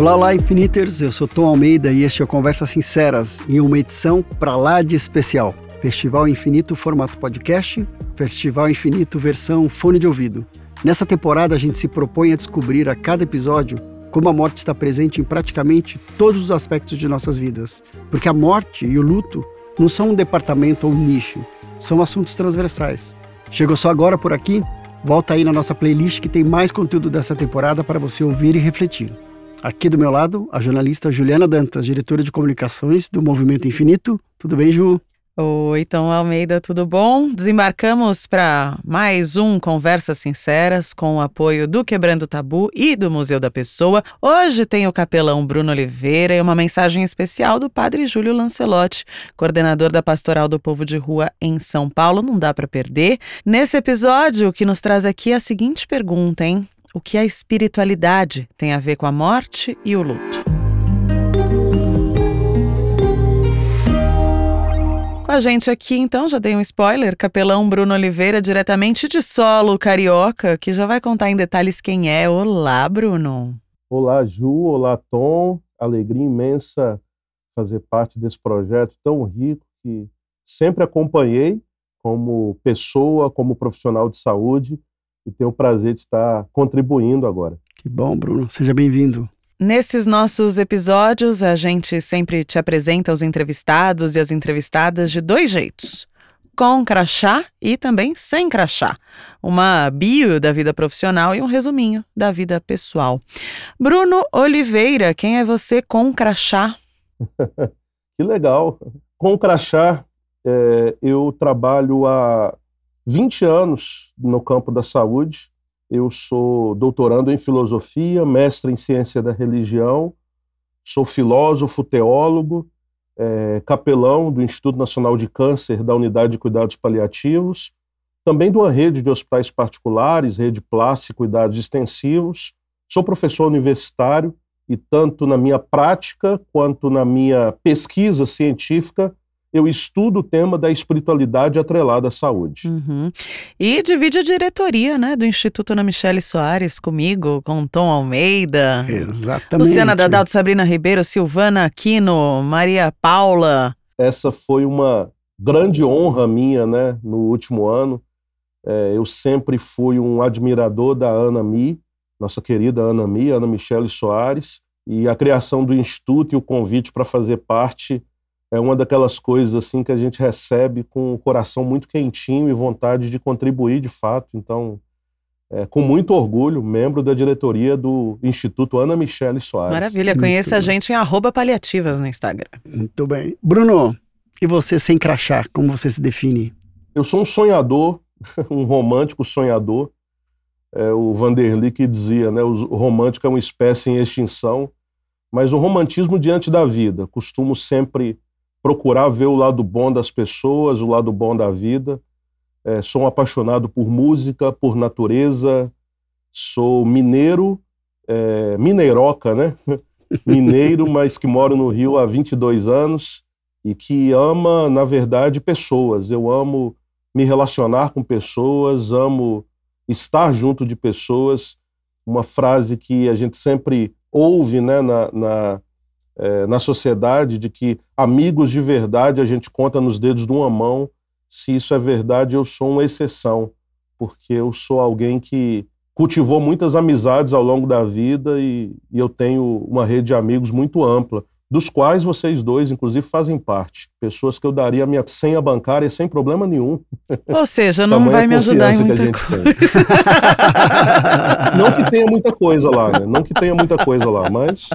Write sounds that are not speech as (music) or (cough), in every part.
Olá, olá, Infiniters! Eu sou Tom Almeida e este é o Conversas Sinceras, em uma edição para lá de especial. Festival Infinito formato podcast, Festival Infinito versão fone de ouvido. Nessa temporada, a gente se propõe a descobrir a cada episódio como a morte está presente em praticamente todos os aspectos de nossas vidas. Porque a morte e o luto não são um departamento ou um nicho, são assuntos transversais. Chegou só agora por aqui? Volta aí na nossa playlist que tem mais conteúdo dessa temporada para você ouvir e refletir. Aqui do meu lado, a jornalista Juliana Dantas, diretora de comunicações do Movimento Infinito. Tudo bem, Ju? Oi, Tom Almeida, tudo bom? Desembarcamos para mais um Conversas Sinceras com o apoio do Quebrando Tabu e do Museu da Pessoa. Hoje tem o capelão Bruno Oliveira e uma mensagem especial do Padre Júlio Lancelotti, coordenador da Pastoral do Povo de Rua em São Paulo. Não dá para perder. Nesse episódio, o que nos traz aqui é a seguinte pergunta, hein? O que a espiritualidade tem a ver com a morte e o luto. Com a gente aqui, então, já dei um spoiler, capelão Bruno Oliveira, diretamente de solo carioca, que já vai contar em detalhes quem é. Olá, Bruno. Olá, Ju. Olá, Tom. Alegria imensa fazer parte desse projeto tão rico que sempre acompanhei como pessoa, como profissional de saúde e tenho o prazer de estar contribuindo agora. Que bom, Bruno. Seja bem-vindo. Nesses nossos episódios, a gente sempre te apresenta os entrevistados e as entrevistadas de dois jeitos. Com crachá e também sem crachá. Uma bio da vida profissional e um resuminho da vida pessoal. Bruno Oliveira, quem é você com crachá? (laughs) que legal. Com crachá, é, eu trabalho há 20 anos no campo da saúde. Eu sou doutorando em filosofia, mestre em ciência da religião, sou filósofo, teólogo, é, capelão do Instituto Nacional de Câncer da Unidade de Cuidados Paliativos, também de uma rede de hospitais particulares, rede Place Cuidados Extensivos. Sou professor universitário e tanto na minha prática quanto na minha pesquisa científica eu estudo o tema da espiritualidade atrelada à saúde. Uhum. E divide a diretoria né, do Instituto Ana Michele Soares comigo, com Tom Almeida. Exatamente. Luciana Dadalto, Sabrina Ribeiro, Silvana Aquino, Maria Paula. Essa foi uma grande honra minha né, no último ano. É, eu sempre fui um admirador da Ana Mi, nossa querida Ana Mi, Ana Michele Soares, e a criação do Instituto e o convite para fazer parte é uma daquelas coisas assim que a gente recebe com o coração muito quentinho e vontade de contribuir de fato. Então, é, com muito orgulho, membro da diretoria do Instituto Ana Michele Soares. Maravilha, conheça a gente em arroba paliativas no Instagram. Muito bem. Bruno, e você sem crachá, como você se define? Eu sou um sonhador, (laughs) um romântico sonhador. É, o Vanderly que dizia, né, o romântico é uma espécie em extinção, mas o romantismo diante da vida. Costumo sempre procurar ver o lado bom das pessoas, o lado bom da vida. É, sou um apaixonado por música, por natureza, sou mineiro, é, mineiroca, né? (laughs) Mineiro, mas que moro no Rio há 22 anos e que ama, na verdade, pessoas. Eu amo me relacionar com pessoas, amo estar junto de pessoas. Uma frase que a gente sempre ouve né, na, na é, na sociedade de que amigos de verdade a gente conta nos dedos de uma mão. Se isso é verdade, eu sou uma exceção, porque eu sou alguém que cultivou muitas amizades ao longo da vida e, e eu tenho uma rede de amigos muito ampla, dos quais vocês dois, inclusive, fazem parte. Pessoas que eu daria a minha senha bancária sem problema nenhum. (laughs) Ou seja, não vai me ajudar em muita coisa. (laughs) não que tenha muita coisa lá, né? Não que tenha muita coisa lá, mas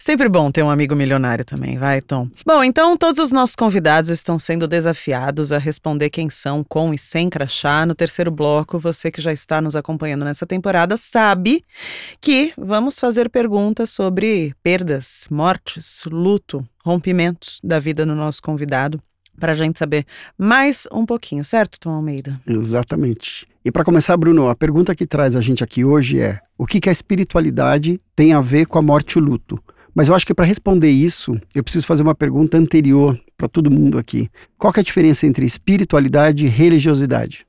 Sempre bom ter um amigo milionário também, vai, Tom. Bom, então todos os nossos convidados estão sendo desafiados a responder quem são com e sem crachá. No terceiro bloco, você que já está nos acompanhando nessa temporada sabe que vamos fazer perguntas sobre perdas, mortes, luto, rompimentos da vida no nosso convidado para a gente saber mais um pouquinho, certo, Tom Almeida? Exatamente. E para começar, Bruno, a pergunta que traz a gente aqui hoje é: o que, que a espiritualidade tem a ver com a morte e o luto? Mas eu acho que para responder isso, eu preciso fazer uma pergunta anterior para todo mundo aqui. Qual é a diferença entre espiritualidade e religiosidade?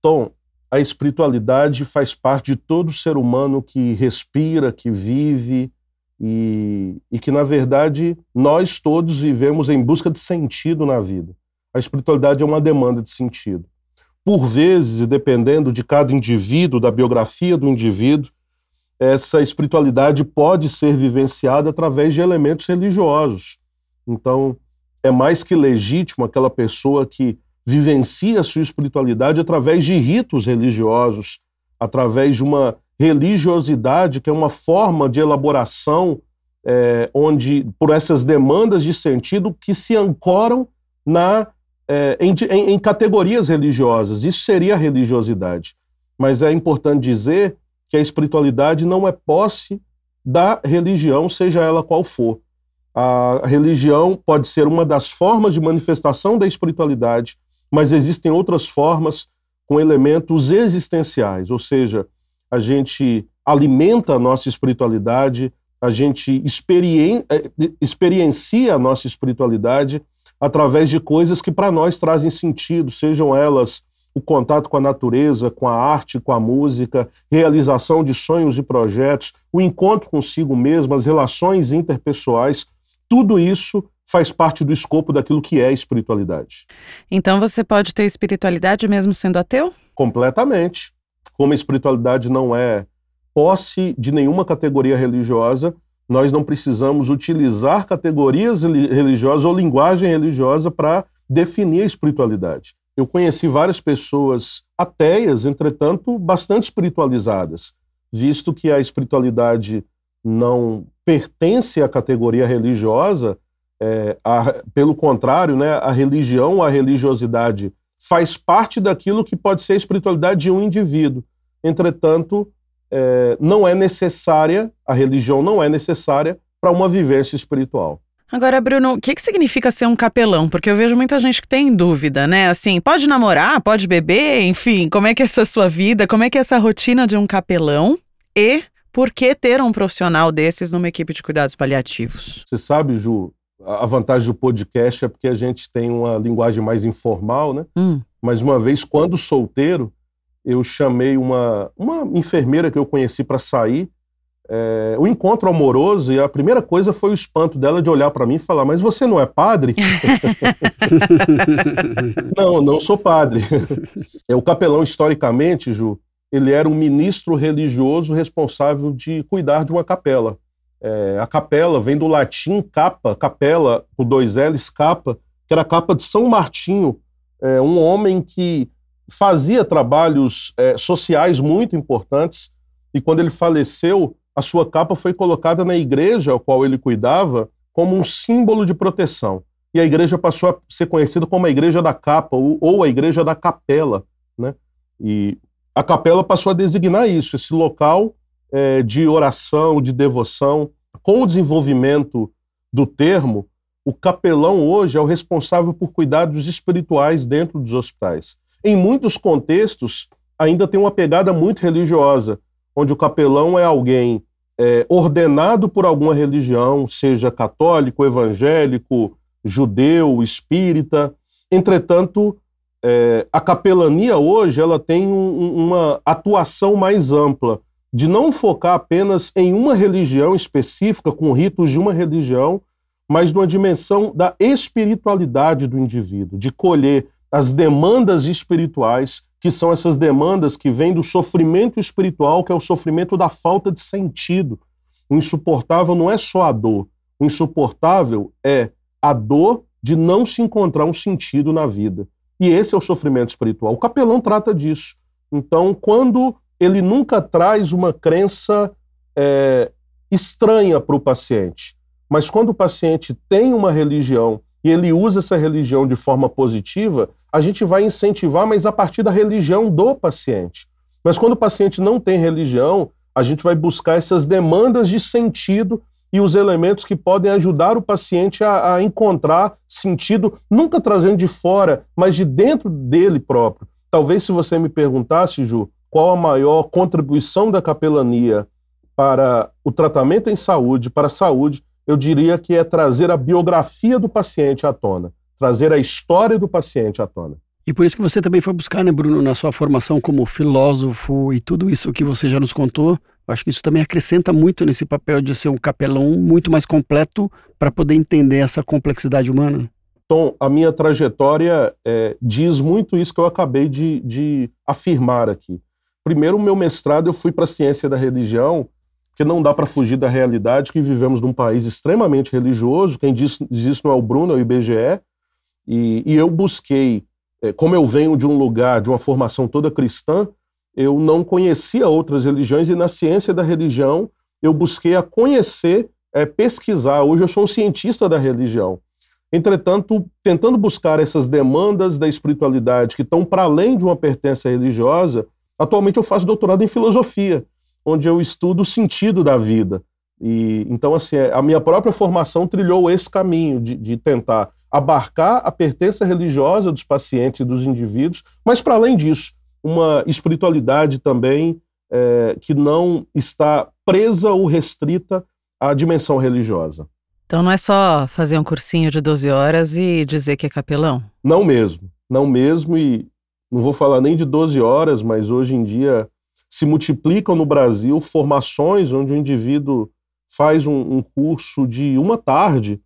Tom, a espiritualidade faz parte de todo ser humano que respira, que vive, e, e que, na verdade, nós todos vivemos em busca de sentido na vida. A espiritualidade é uma demanda de sentido. Por vezes, e dependendo de cada indivíduo, da biografia do indivíduo, essa espiritualidade pode ser vivenciada através de elementos religiosos. Então, é mais que legítimo aquela pessoa que vivencia a sua espiritualidade através de ritos religiosos, através de uma religiosidade que é uma forma de elaboração é, onde por essas demandas de sentido que se ancoram na é, em, em, em categorias religiosas. Isso seria religiosidade. Mas é importante dizer que a espiritualidade não é posse da religião, seja ela qual for. A religião pode ser uma das formas de manifestação da espiritualidade, mas existem outras formas com elementos existenciais, ou seja, a gente alimenta a nossa espiritualidade, a gente experien eh, experiencia a nossa espiritualidade através de coisas que para nós trazem sentido, sejam elas o contato com a natureza, com a arte, com a música, realização de sonhos e projetos, o encontro consigo mesmo, as relações interpessoais, tudo isso faz parte do escopo daquilo que é espiritualidade. Então você pode ter espiritualidade mesmo sendo ateu? Completamente. Como a espiritualidade não é posse de nenhuma categoria religiosa, nós não precisamos utilizar categorias religiosas ou linguagem religiosa para definir a espiritualidade. Eu conheci várias pessoas ateias, entretanto, bastante espiritualizadas, visto que a espiritualidade não pertence à categoria religiosa, é, a, pelo contrário, né, a religião, a religiosidade faz parte daquilo que pode ser a espiritualidade de um indivíduo. Entretanto, é, não é necessária, a religião não é necessária para uma vivência espiritual. Agora, Bruno, o que, que significa ser um capelão? Porque eu vejo muita gente que tem dúvida, né? Assim, pode namorar, pode beber, enfim, como é que é essa sua vida, como é que é essa rotina de um capelão e por que ter um profissional desses numa equipe de cuidados paliativos? Você sabe, Ju, a vantagem do podcast é porque a gente tem uma linguagem mais informal, né? Hum. Mas uma vez, quando solteiro, eu chamei uma, uma enfermeira que eu conheci para sair é, o encontro amoroso e a primeira coisa foi o espanto dela de olhar para mim e falar: Mas você não é padre? (laughs) não, não sou padre. É, o capelão, historicamente, Ju, ele era um ministro religioso responsável de cuidar de uma capela. É, a capela vem do latim capa, capela, com dois L's, capa, que era a capa de São Martinho, é, um homem que fazia trabalhos é, sociais muito importantes. E quando ele faleceu, a sua capa foi colocada na igreja a qual ele cuidava como um símbolo de proteção. E a igreja passou a ser conhecida como a igreja da capa ou a igreja da capela. Né? E a capela passou a designar isso, esse local é, de oração, de devoção. Com o desenvolvimento do termo, o capelão hoje é o responsável por cuidados espirituais dentro dos hospitais. Em muitos contextos, ainda tem uma pegada muito religiosa, onde o capelão é alguém é, ordenado por alguma religião, seja católico, evangélico, judeu, espírita. Entretanto, é, a capelania hoje ela tem um, uma atuação mais ampla, de não focar apenas em uma religião específica, com ritos de uma religião, mas numa dimensão da espiritualidade do indivíduo, de colher as demandas espirituais que são essas demandas que vêm do sofrimento espiritual, que é o sofrimento da falta de sentido. O insuportável não é só a dor. O insuportável é a dor de não se encontrar um sentido na vida. E esse é o sofrimento espiritual. O capelão trata disso. Então, quando ele nunca traz uma crença é, estranha para o paciente, mas quando o paciente tem uma religião e ele usa essa religião de forma positiva, a gente vai incentivar, mas a partir da religião do paciente. Mas quando o paciente não tem religião, a gente vai buscar essas demandas de sentido e os elementos que podem ajudar o paciente a, a encontrar sentido, nunca trazendo de fora, mas de dentro dele próprio. Talvez se você me perguntasse, Ju, qual a maior contribuição da capelania para o tratamento em saúde, para a saúde, eu diria que é trazer a biografia do paciente à tona trazer a história do paciente à tona. E por isso que você também foi buscar, né, Bruno, na sua formação como filósofo e tudo isso que você já nos contou, acho que isso também acrescenta muito nesse papel de ser um capelão muito mais completo para poder entender essa complexidade humana. Tom, a minha trajetória é, diz muito isso que eu acabei de, de afirmar aqui. Primeiro, o meu mestrado eu fui para a ciência da religião, porque não dá para fugir da realidade que vivemos num país extremamente religioso. Quem diz, diz isso não é o Bruno, é o IBGE. E, e eu busquei, é, como eu venho de um lugar, de uma formação toda cristã, eu não conhecia outras religiões e na ciência da religião eu busquei a conhecer, é, pesquisar. Hoje eu sou um cientista da religião. Entretanto, tentando buscar essas demandas da espiritualidade que estão para além de uma pertença religiosa, atualmente eu faço doutorado em filosofia, onde eu estudo o sentido da vida. E então assim, a minha própria formação trilhou esse caminho de, de tentar abarcar a pertença religiosa dos pacientes e dos indivíduos, mas para além disso, uma espiritualidade também é, que não está presa ou restrita à dimensão religiosa. Então não é só fazer um cursinho de 12 horas e dizer que é capelão? Não mesmo, não mesmo e não vou falar nem de 12 horas, mas hoje em dia se multiplicam no Brasil formações onde o indivíduo faz um, um curso de uma tarde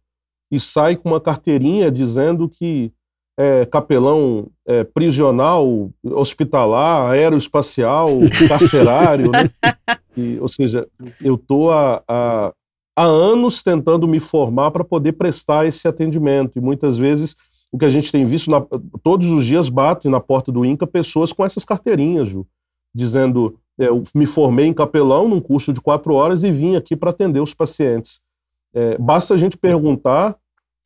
e sai com uma carteirinha dizendo que é capelão é, prisional, hospitalar, aeroespacial, (laughs) carcerário, né? E, ou seja, eu estou há, há, há anos tentando me formar para poder prestar esse atendimento e muitas vezes o que a gente tem visto, na, todos os dias batem na porta do INCA pessoas com essas carteirinhas, Ju, dizendo, é, eu me formei em capelão num curso de quatro horas e vim aqui para atender os pacientes. É, basta a gente perguntar,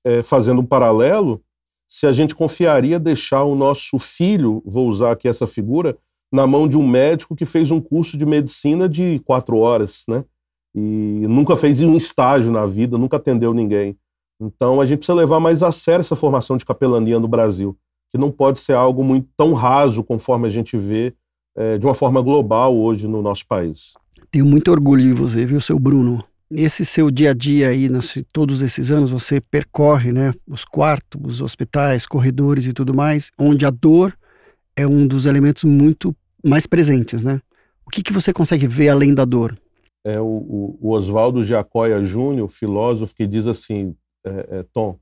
é, fazendo um paralelo, se a gente confiaria deixar o nosso filho, vou usar aqui essa figura, na mão de um médico que fez um curso de medicina de quatro horas, né? E nunca fez um estágio na vida, nunca atendeu ninguém. Então a gente precisa levar mais a sério essa formação de capelania no Brasil, que não pode ser algo muito tão raso conforme a gente vê é, de uma forma global hoje no nosso país. Tenho muito orgulho de você, viu, seu Bruno? Esse seu dia a dia aí, nesse, todos esses anos, você percorre né, os quartos, os hospitais, corredores e tudo mais, onde a dor é um dos elementos muito mais presentes, né? O que, que você consegue ver além da dor? É o, o, o Oswaldo Jacóia Júnior, filósofo, que diz assim, é, é, Tom,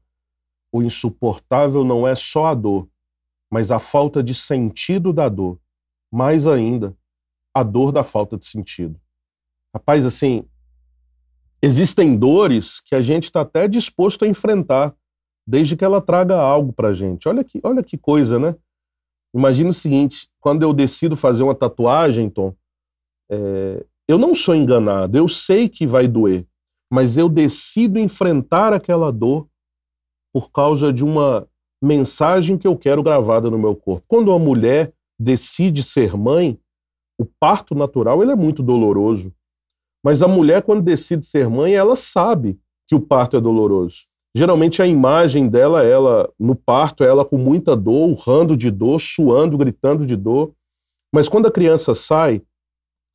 o insuportável não é só a dor, mas a falta de sentido da dor. Mais ainda, a dor da falta de sentido. Rapaz, assim, existem dores que a gente está até disposto a enfrentar, desde que ela traga algo para gente. Olha que, olha que coisa, né? Imagina o seguinte: quando eu decido fazer uma tatuagem, Tom, é, eu não sou enganado, eu sei que vai doer, mas eu decido enfrentar aquela dor por causa de uma mensagem que eu quero gravada no meu corpo. Quando uma mulher decide ser mãe, o parto natural ele é muito doloroso. Mas a mulher, quando decide ser mãe, ela sabe que o parto é doloroso. Geralmente a imagem dela, ela no parto, é ela com muita dor, urrando de dor, suando, gritando de dor. Mas quando a criança sai,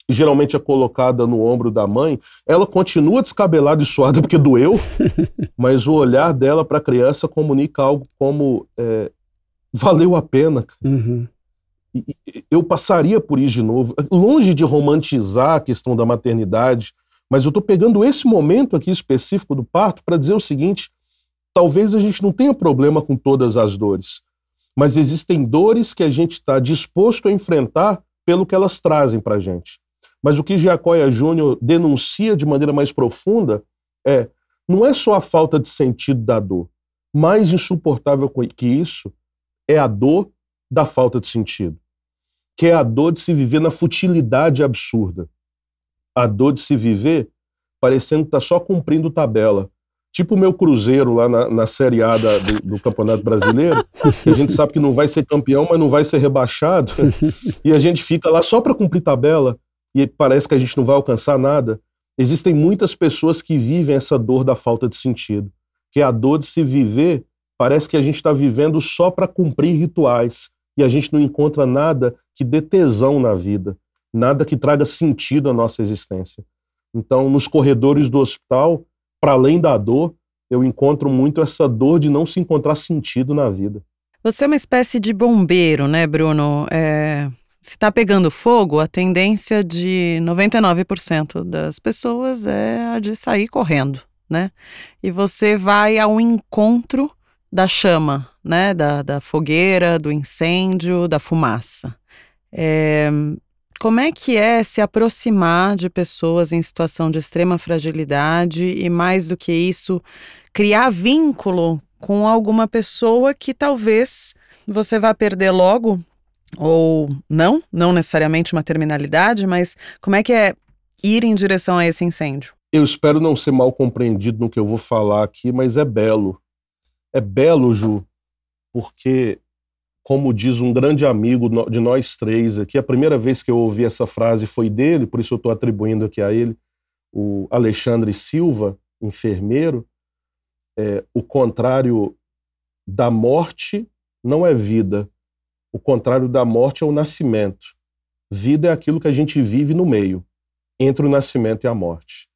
e geralmente é colocada no ombro da mãe, ela continua descabelada e suada porque doeu, (laughs) mas o olhar dela para a criança comunica algo como é, valeu a pena. Uhum eu passaria por isso de novo, longe de romantizar a questão da maternidade, mas eu estou pegando esse momento aqui específico do parto para dizer o seguinte: talvez a gente não tenha problema com todas as dores, mas existem dores que a gente está disposto a enfrentar pelo que elas trazem para a gente. Mas o que Giacoia Júnior denuncia de maneira mais profunda é não é só a falta de sentido da dor. Mais insuportável que isso é a dor da falta de sentido que é a dor de se viver na futilidade absurda. A dor de se viver parecendo que está só cumprindo tabela. Tipo o meu Cruzeiro lá na, na Série A da, do, do, Campeonato Brasileiro, que a gente sabe que não vai ser campeão, mas não vai ser rebaixado, e a gente fica lá só para cumprir tabela e parece que a gente não vai alcançar nada. Existem muitas pessoas que vivem essa dor da falta de sentido, que é a dor de se viver, parece que a gente está vivendo só para cumprir rituais, e a gente não encontra nada que dê tesão na vida, nada que traga sentido à nossa existência. Então, nos corredores do hospital, para além da dor, eu encontro muito essa dor de não se encontrar sentido na vida. Você é uma espécie de bombeiro, né, Bruno? É... se está pegando fogo, a tendência de 99% das pessoas é a de sair correndo, né? E você vai ao encontro da chama, né? Da, da fogueira, do incêndio, da fumaça. É, como é que é se aproximar de pessoas em situação de extrema fragilidade e, mais do que isso, criar vínculo com alguma pessoa que talvez você vá perder logo ou não, não necessariamente uma terminalidade, mas como é que é ir em direção a esse incêndio? Eu espero não ser mal compreendido no que eu vou falar aqui, mas é belo. É belo, Ju, porque, como diz um grande amigo de nós três aqui, a primeira vez que eu ouvi essa frase foi dele, por isso eu estou atribuindo aqui a ele, o Alexandre Silva, enfermeiro. É, o contrário da morte não é vida, o contrário da morte é o nascimento. Vida é aquilo que a gente vive no meio, entre o nascimento e a morte.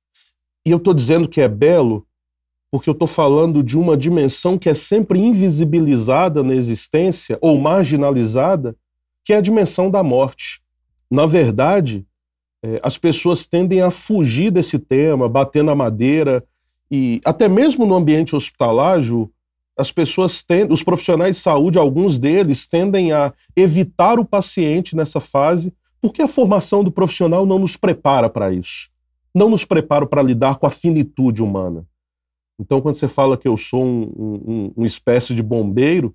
E eu estou dizendo que é belo porque eu estou falando de uma dimensão que é sempre invisibilizada na existência ou marginalizada, que é a dimensão da morte. Na verdade, é, as pessoas tendem a fugir desse tema, bater na madeira, e até mesmo no ambiente hospitalar, Ju, as pessoas tendem, os profissionais de saúde, alguns deles, tendem a evitar o paciente nessa fase, porque a formação do profissional não nos prepara para isso. Não nos prepara para lidar com a finitude humana. Então, quando você fala que eu sou um, um, uma espécie de bombeiro,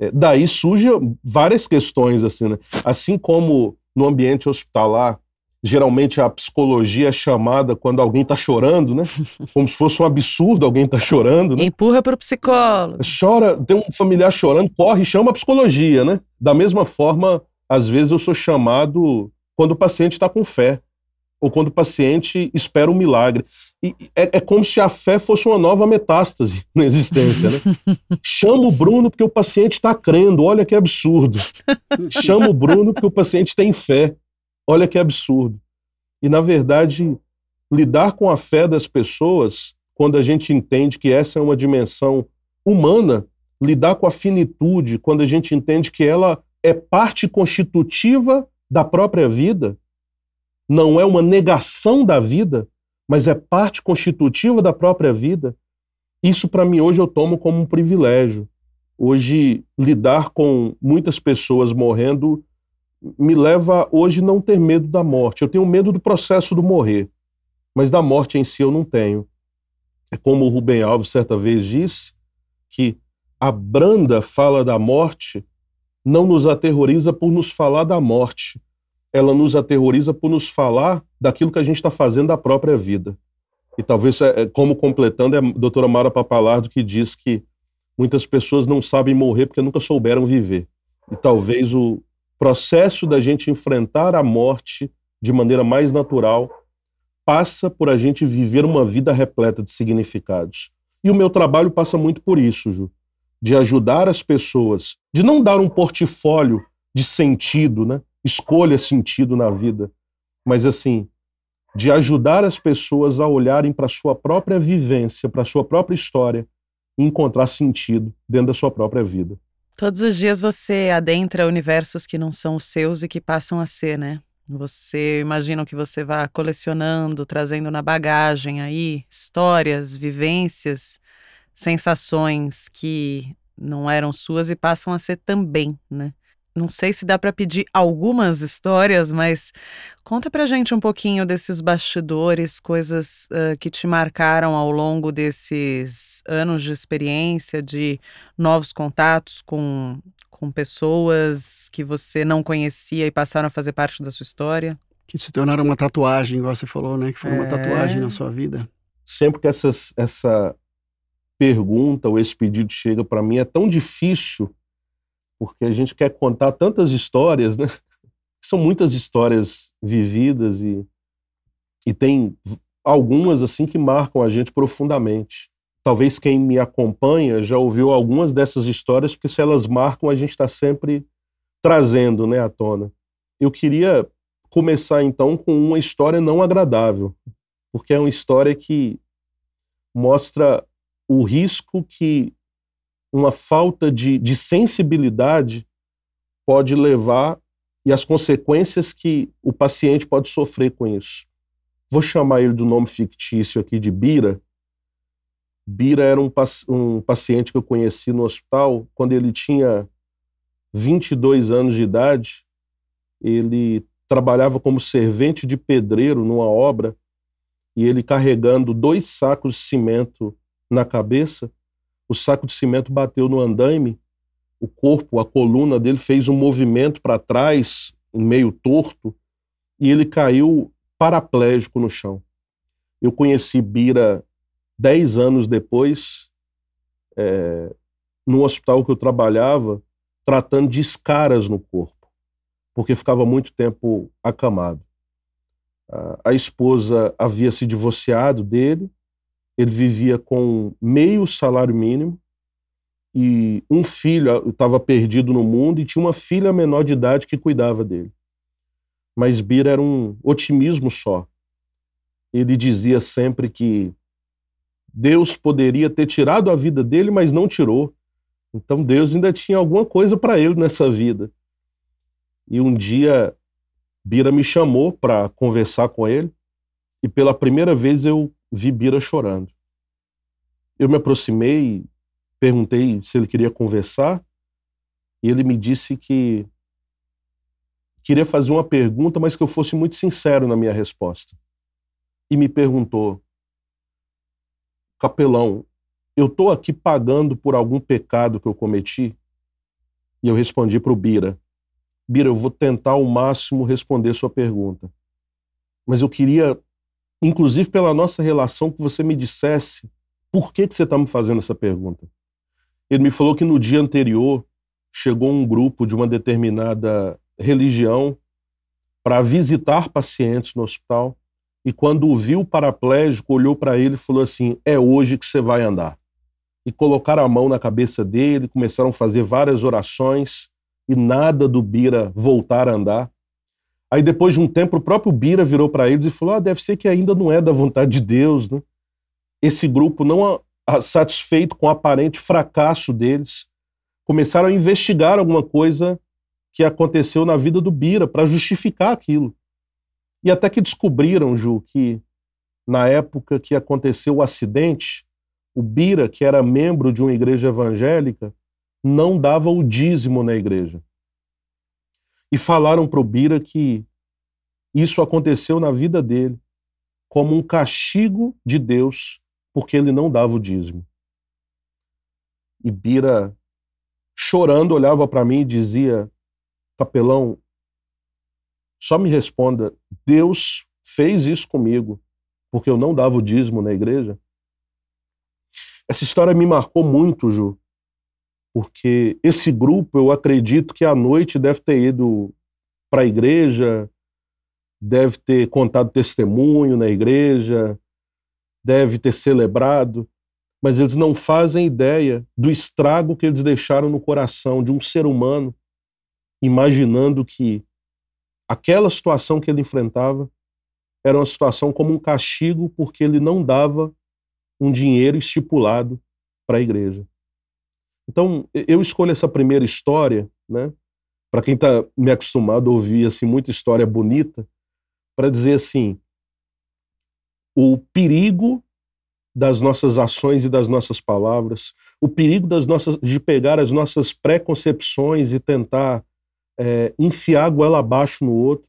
é, daí surgem várias questões, assim, né? Assim como no ambiente hospitalar, geralmente a psicologia é chamada quando alguém está chorando, né? (laughs) Como se fosse um absurdo alguém estar tá chorando. Né? Empurra para o psicólogo. Chora, tem um familiar chorando, corre e chama a psicologia, né? Da mesma forma, às vezes eu sou chamado quando o paciente está com fé ou quando o paciente espera um milagre. E é, é, como se a fé fosse uma nova metástase (laughs) na existência, né? Chama o Bruno porque o paciente está crendo, olha que absurdo. Chama o Bruno porque o paciente tem fé. Olha que absurdo. E, na verdade, lidar com a fé das pessoas, quando a gente entende que essa é uma dimensão humana, lidar com a finitude, quando a gente entende que ela é parte constitutiva da própria vida, não é uma negação da vida, mas é parte constitutiva da própria vida. Isso, para mim, hoje eu tomo como um privilégio. Hoje, lidar com muitas pessoas morrendo me leva hoje não ter medo da morte. Eu tenho medo do processo do morrer, mas da morte em si eu não tenho. É como o Rubem Alves certa vez disse, que a branda fala da morte não nos aterroriza por nos falar da morte, ela nos aterroriza por nos falar daquilo que a gente está fazendo da própria vida. E talvez, é, é, como completando, é a doutora Mara Papalardo que diz que muitas pessoas não sabem morrer porque nunca souberam viver. E talvez o, processo da gente enfrentar a morte de maneira mais natural passa por a gente viver uma vida repleta de significados. E o meu trabalho passa muito por isso, Ju, de ajudar as pessoas, de não dar um portfólio de sentido, né? Escolha sentido na vida, mas assim, de ajudar as pessoas a olharem para a sua própria vivência, para a sua própria história e encontrar sentido dentro da sua própria vida. Todos os dias você adentra universos que não são os seus e que passam a ser, né? Você imagina que você vá colecionando, trazendo na bagagem aí histórias, vivências, sensações que não eram suas e passam a ser também, né? Não sei se dá para pedir algumas histórias, mas conta pra gente um pouquinho desses bastidores, coisas uh, que te marcaram ao longo desses anos de experiência, de novos contatos com, com pessoas que você não conhecia e passaram a fazer parte da sua história. Que se tornaram uma tatuagem, igual você falou, né? Que foi é... uma tatuagem na sua vida. Sempre que essas, essa pergunta ou esse pedido chega para mim, é tão difícil porque a gente quer contar tantas histórias, né? (laughs) São muitas histórias vividas e, e tem algumas assim que marcam a gente profundamente. Talvez quem me acompanha já ouviu algumas dessas histórias, porque se elas marcam, a gente está sempre trazendo né, à tona. Eu queria começar então com uma história não agradável, porque é uma história que mostra o risco que uma falta de, de sensibilidade pode levar e as consequências que o paciente pode sofrer com isso. Vou chamar ele do nome fictício aqui de Bira. Bira era um, um paciente que eu conheci no hospital quando ele tinha 22 anos de idade. Ele trabalhava como servente de pedreiro numa obra e ele carregando dois sacos de cimento na cabeça. O saco de cimento bateu no andaime, o corpo, a coluna dele fez um movimento para trás, meio torto, e ele caiu paraplégico no chão. Eu conheci Bira dez anos depois, é, no hospital que eu trabalhava, tratando de escaras no corpo, porque ficava muito tempo acamado. A esposa havia se divorciado dele, ele vivia com meio salário mínimo e um filho estava perdido no mundo e tinha uma filha menor de idade que cuidava dele. Mas Bira era um otimismo só. Ele dizia sempre que Deus poderia ter tirado a vida dele, mas não tirou. Então Deus ainda tinha alguma coisa para ele nessa vida. E um dia Bira me chamou para conversar com ele e pela primeira vez eu vi Bira chorando. Eu me aproximei, perguntei se ele queria conversar e ele me disse que queria fazer uma pergunta, mas que eu fosse muito sincero na minha resposta. E me perguntou: Capelão, eu estou aqui pagando por algum pecado que eu cometi? E eu respondi para o Bira: Bira, eu vou tentar ao máximo responder sua pergunta. Mas eu queria, inclusive pela nossa relação, que você me dissesse por que, que você está me fazendo essa pergunta. Ele me falou que no dia anterior chegou um grupo de uma determinada religião para visitar pacientes no hospital e quando viu o paraplégico, olhou para ele e falou assim: É hoje que você vai andar. E colocaram a mão na cabeça dele, começaram a fazer várias orações e nada do Bira voltar a andar. Aí depois de um tempo o próprio Bira virou para eles e falou: ah, deve ser que ainda não é da vontade de Deus, né? Esse grupo não satisfeito com o aparente fracasso deles, começaram a investigar alguma coisa que aconteceu na vida do Bira para justificar aquilo. E até que descobriram, Ju, que na época que aconteceu o acidente, o Bira, que era membro de uma igreja evangélica, não dava o dízimo na igreja. E falaram para o Bira que isso aconteceu na vida dele como um castigo de Deus porque ele não dava o dízimo. E Bira, chorando, olhava para mim e dizia: Capelão, só me responda, Deus fez isso comigo porque eu não dava o dízimo na igreja? Essa história me marcou muito, Ju, porque esse grupo, eu acredito que à noite deve ter ido para a igreja, deve ter contado testemunho na igreja, deve ter celebrado, mas eles não fazem ideia do estrago que eles deixaram no coração de um ser humano, imaginando que aquela situação que ele enfrentava era uma situação como um castigo porque ele não dava um dinheiro estipulado para a igreja. Então, eu escolho essa primeira história, né? Para quem está me acostumado a ouvir assim muita história bonita, para dizer assim, o perigo das nossas ações e das nossas palavras, o perigo das nossas de pegar as nossas preconcepções e tentar é, enfiar a goela abaixo no outro,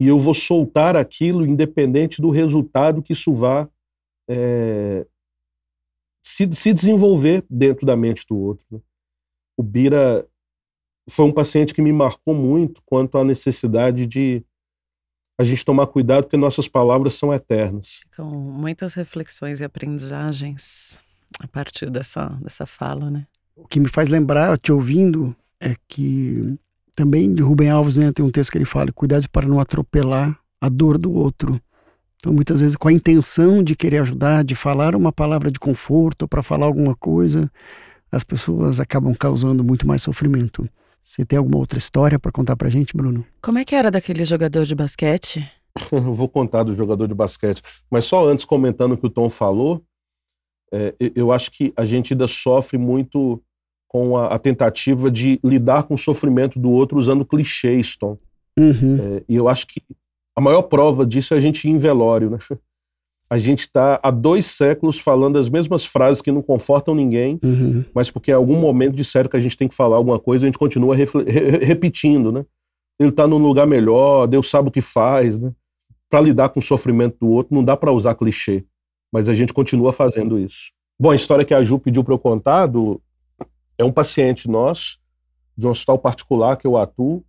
e eu vou soltar aquilo independente do resultado que isso vá é, se, se desenvolver dentro da mente do outro. Né? O Bira foi um paciente que me marcou muito quanto à necessidade de a gente tomar cuidado porque nossas palavras são eternas. Com muitas reflexões e aprendizagens a partir dessa, dessa fala, né? O que me faz lembrar, te ouvindo, é que também de Rubem Alves né, tem um texto que ele fala: cuidado para não atropelar a dor do outro. Então, muitas vezes, com a intenção de querer ajudar, de falar uma palavra de conforto, para falar alguma coisa, as pessoas acabam causando muito mais sofrimento. Você tem alguma outra história para contar para gente, Bruno? Como é que era daquele jogador de basquete? (laughs) Vou contar do jogador de basquete. Mas só antes, comentando o que o Tom falou, é, eu acho que a gente ainda sofre muito com a, a, tentativa de lidar com o sofrimento do outro usando clichês, Tom. Uhum. É, e eu acho que a maior prova disso é a gente ir em velório, né? A gente está há dois séculos falando as mesmas frases que não confortam ninguém, uhum. mas porque em algum momento disseram que a gente tem que falar alguma coisa, a gente continua re repetindo, né? Ele está num lugar melhor, Deus sabe o que faz, né? Para lidar com o sofrimento do outro, não dá para usar clichê, mas a gente continua fazendo isso. Bom, a história que a Ju pediu para eu contar do, é um paciente nosso, de um hospital particular que eu atuo,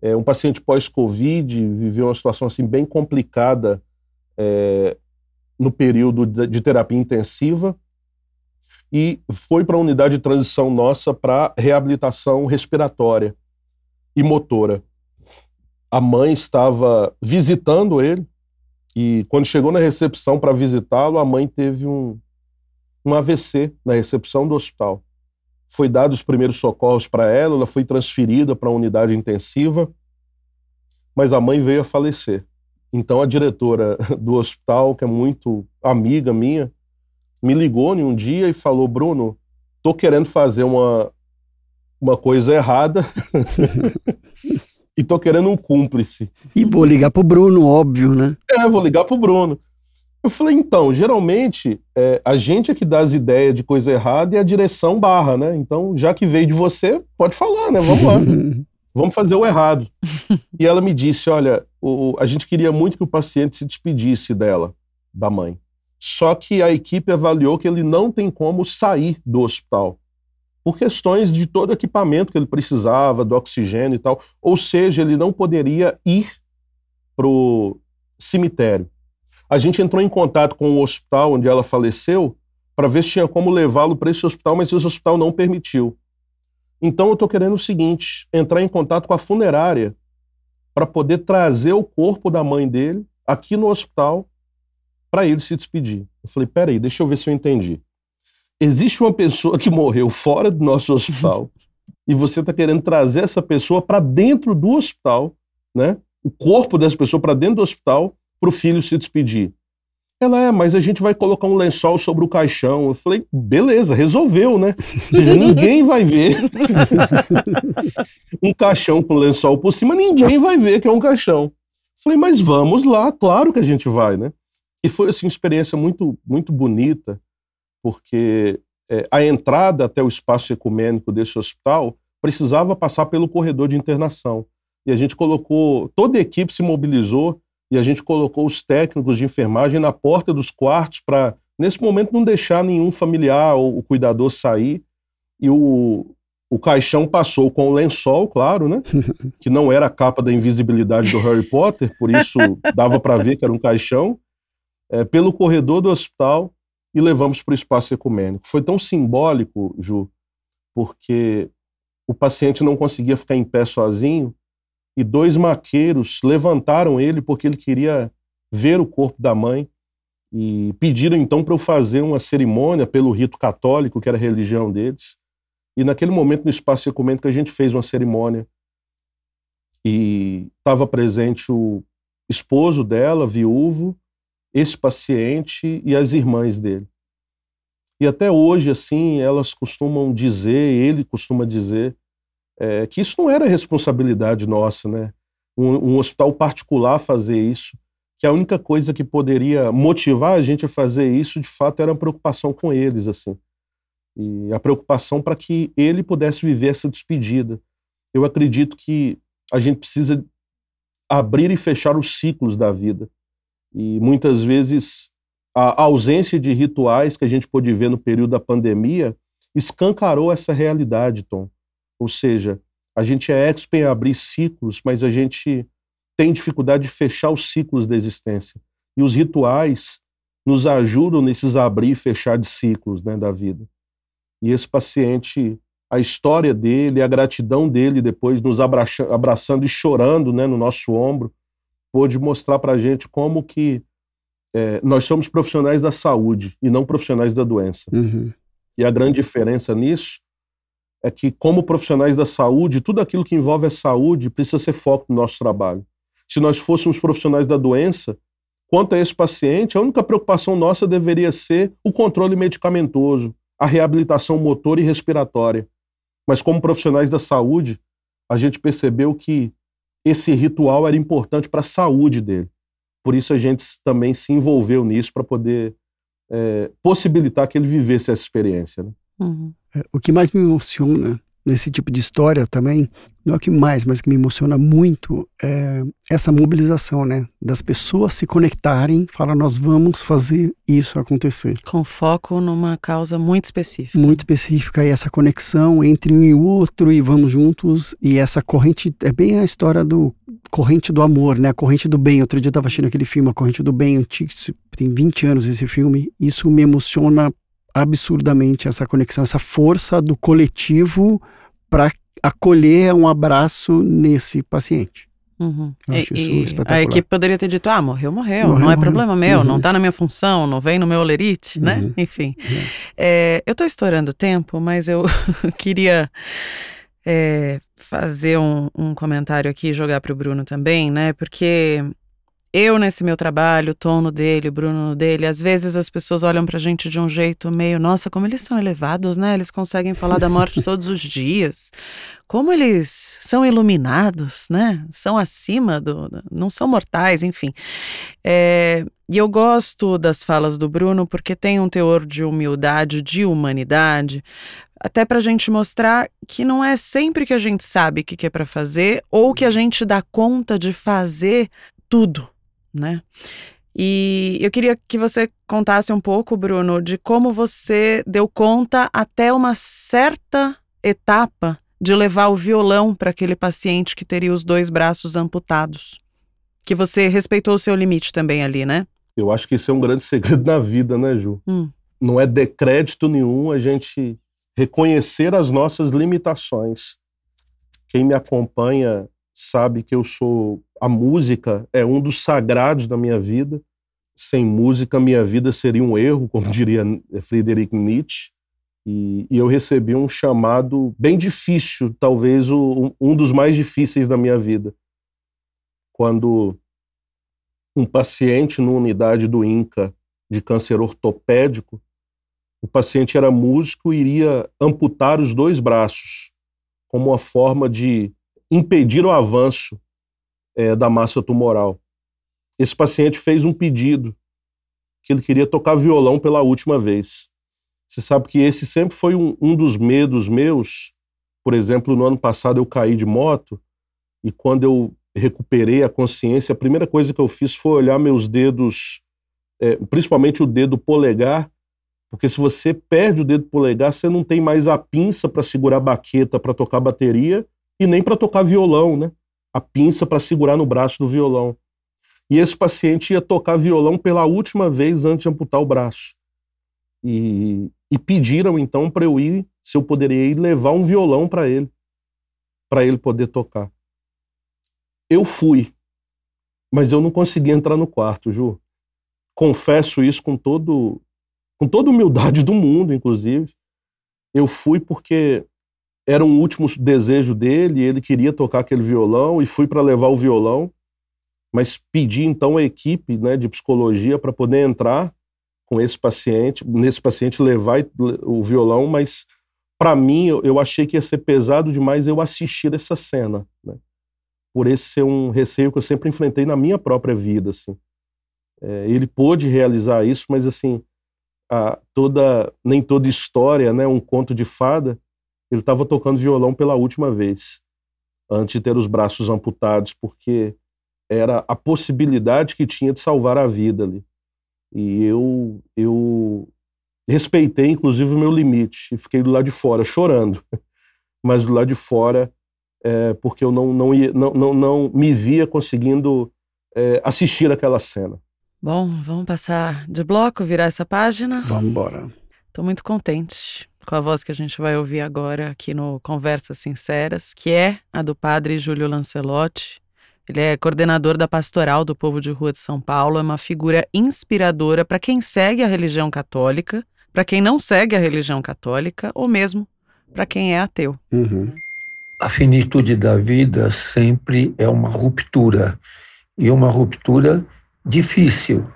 é um paciente pós-Covid, viveu uma situação assim bem complicada é, no período de terapia intensiva e foi para a unidade de transição nossa para reabilitação respiratória e motora. A mãe estava visitando ele e quando chegou na recepção para visitá-lo, a mãe teve um, um AVC na recepção do hospital foi dado os primeiros socorros para ela, ela foi transferida para a unidade intensiva, mas a mãe veio a falecer. Então a diretora (laughs) do hospital, que é muito amiga minha, me ligou em um dia e falou: Bruno, tô querendo fazer uma, uma coisa errada (laughs) e tô querendo um cúmplice. E vou ligar pro Bruno, óbvio, né? É, vou ligar pro Bruno. Eu falei, então, geralmente é, a gente é que dá as ideias de coisa errada e a direção barra, né? Então, já que veio de você, pode falar, né? Vamos lá. (laughs) Vamos fazer o errado. e ela me disse: olha, o, a gente queria muito que o paciente se despedisse dela, da mãe. Só que a equipe avaliou que ele não tem como sair do hospital. Por questões de todo o equipamento que ele precisava, do oxigênio e tal. Ou seja, ele não poderia ir pro cemitério. A gente entrou em contato com o hospital onde ela faleceu para ver se tinha como levá-lo para esse hospital, mas esse hospital não permitiu. Então eu estou querendo o seguinte: entrar em contato com a funerária para poder trazer o corpo da mãe dele aqui no hospital para ele se despedir. Eu falei: peraí, deixa eu ver se eu entendi. Existe uma pessoa que morreu fora do nosso hospital e você está querendo trazer essa pessoa para dentro do hospital, né? O corpo dessa pessoa para dentro do hospital para o filho se despedir. Ela é, mas a gente vai colocar um lençol sobre o caixão. Eu falei, beleza, resolveu, né? Seja, (laughs) ninguém vai ver (laughs) um caixão com lençol por cima, ninguém vai ver que é um caixão. Eu falei, mas vamos lá, claro que a gente vai, né? E foi assim, uma experiência muito, muito bonita, porque é, a entrada até o espaço ecumênico desse hospital precisava passar pelo corredor de internação. E a gente colocou, toda a equipe se mobilizou e a gente colocou os técnicos de enfermagem na porta dos quartos para, nesse momento, não deixar nenhum familiar ou o cuidador sair. E o, o caixão passou com o lençol, claro, né? (laughs) Que não era a capa da invisibilidade do Harry Potter, por isso dava para ver que era um caixão, é, pelo corredor do hospital e levamos para o espaço ecumênico. Foi tão simbólico, Ju, porque o paciente não conseguia ficar em pé sozinho e dois maqueiros levantaram ele porque ele queria ver o corpo da mãe e pediram então para eu fazer uma cerimônia pelo rito católico, que era a religião deles. E naquele momento, no espaço ecumênico, a gente fez uma cerimônia e estava presente o esposo dela, viúvo, esse paciente e as irmãs dele. E até hoje, assim, elas costumam dizer, ele costuma dizer, é, que isso não era responsabilidade nossa, né? Um, um, hospital particular fazer isso, que a única coisa que poderia motivar a gente a fazer isso, de fato, era a preocupação com eles, assim. E a preocupação para que ele pudesse viver essa despedida. Eu acredito que a gente precisa abrir e fechar os ciclos da vida. E muitas vezes a ausência de rituais que a gente pôde ver no período da pandemia escancarou essa realidade, Tom. Ou seja, a gente é expert em abrir ciclos, mas a gente tem dificuldade de fechar os ciclos da existência. E os rituais nos ajudam nesses abrir e fechar de ciclos né, da vida. E esse paciente, a história dele, a gratidão dele depois nos abraça, abraçando e chorando né, no nosso ombro, pôde mostrar para a gente como que é, nós somos profissionais da saúde e não profissionais da doença. Uhum. E a grande diferença nisso é que, como profissionais da saúde, tudo aquilo que envolve a saúde precisa ser foco do nosso trabalho. Se nós fôssemos profissionais da doença, quanto a esse paciente, a única preocupação nossa deveria ser o controle medicamentoso, a reabilitação motor e respiratória. Mas, como profissionais da saúde, a gente percebeu que esse ritual era importante para a saúde dele. Por isso a gente também se envolveu nisso para poder é, possibilitar que ele vivesse essa experiência. Né? Uhum. É, o que mais me emociona nesse tipo de história também, não é o que mais, mas que me emociona muito é essa mobilização, né? Das pessoas se conectarem, falar nós vamos fazer isso acontecer. Com foco numa causa muito específica. Muito específica e essa conexão entre um e o outro e vamos juntos e essa corrente, é bem a história do corrente do amor, né? A corrente do bem. Outro dia eu estava assistindo aquele filme, A Corrente do Bem, tem 20 anos esse filme. Isso me emociona absurdamente essa conexão, essa força do coletivo para acolher um abraço nesse paciente. Uhum. e. A equipe poderia ter dito: ah, morreu, morreu, morreu não é problema meu, uhum. não está na minha função, não vem no meu olerite, né? uhum. né? Enfim. É, eu estou estourando tempo, mas eu (laughs) queria é, fazer um, um comentário aqui e jogar para o Bruno também, né? Porque eu nesse meu trabalho, o Tono dele, o Bruno dele, às vezes as pessoas olham pra gente de um jeito meio, nossa, como eles são elevados, né? Eles conseguem falar da morte (laughs) todos os dias. Como eles são iluminados, né? São acima do. não são mortais, enfim. É, e eu gosto das falas do Bruno porque tem um teor de humildade, de humanidade, até para a gente mostrar que não é sempre que a gente sabe o que, que é para fazer ou que a gente dá conta de fazer tudo né? E eu queria que você contasse um pouco, Bruno, de como você deu conta até uma certa etapa de levar o violão para aquele paciente que teria os dois braços amputados. Que você respeitou o seu limite também ali, né? Eu acho que isso é um grande (laughs) segredo na vida, né, Ju? Hum. Não é decrédito nenhum a gente reconhecer as nossas limitações. Quem me acompanha sabe que eu sou a música é um dos sagrados da minha vida. Sem música, minha vida seria um erro, (laughs) como diria Friedrich Nietzsche. E, e eu recebi um chamado bem difícil, talvez o, um dos mais difíceis da minha vida. Quando um paciente numa unidade do INCA de câncer ortopédico, o paciente era músico e iria amputar os dois braços como uma forma de impedir o avanço é, da massa tumoral. Esse paciente fez um pedido que ele queria tocar violão pela última vez. Você sabe que esse sempre foi um, um dos medos meus. Por exemplo, no ano passado eu caí de moto e quando eu recuperei a consciência, a primeira coisa que eu fiz foi olhar meus dedos, é, principalmente o dedo polegar, porque se você perde o dedo polegar, você não tem mais a pinça para segurar a baqueta para tocar bateria e nem para tocar violão, né? A pinça para segurar no braço do violão. E esse paciente ia tocar violão pela última vez antes de amputar o braço. E, e pediram então para eu ir, se eu poderia ir levar um violão para ele, para ele poder tocar. Eu fui, mas eu não consegui entrar no quarto, Ju. Confesso isso com todo com toda humildade do mundo, inclusive. Eu fui porque era um último desejo dele, ele queria tocar aquele violão e fui para levar o violão, mas pedi então a equipe né, de psicologia para poder entrar com esse paciente, nesse paciente levar o violão, mas para mim eu, achei que ia ser pesado demais eu assistir essa cena, né? por esse ser um receio que eu sempre enfrentei na minha própria vida, assim. É, ele pôde realizar isso, mas assim, a, toda nem toda história, né, um conto de fada, ele estava tocando violão pela última vez, antes de ter os braços amputados, porque era a possibilidade que tinha de salvar a vida ali. E eu, eu respeitei, inclusive, o meu limite e fiquei do lado de fora, chorando. (laughs) Mas do lado de fora, é, porque eu não, não, ia, não, não, não me via conseguindo é, assistir aquela cena. Bom, vamos passar de bloco, virar essa página? Vamos embora. Estou muito contente com a voz que a gente vai ouvir agora aqui no Conversas Sinceras, que é a do padre Júlio Lancelotti. Ele é coordenador da Pastoral do Povo de Rua de São Paulo, é uma figura inspiradora para quem segue a religião católica, para quem não segue a religião católica ou mesmo para quem é ateu. Uhum. A finitude da vida sempre é uma ruptura e uma ruptura difícil,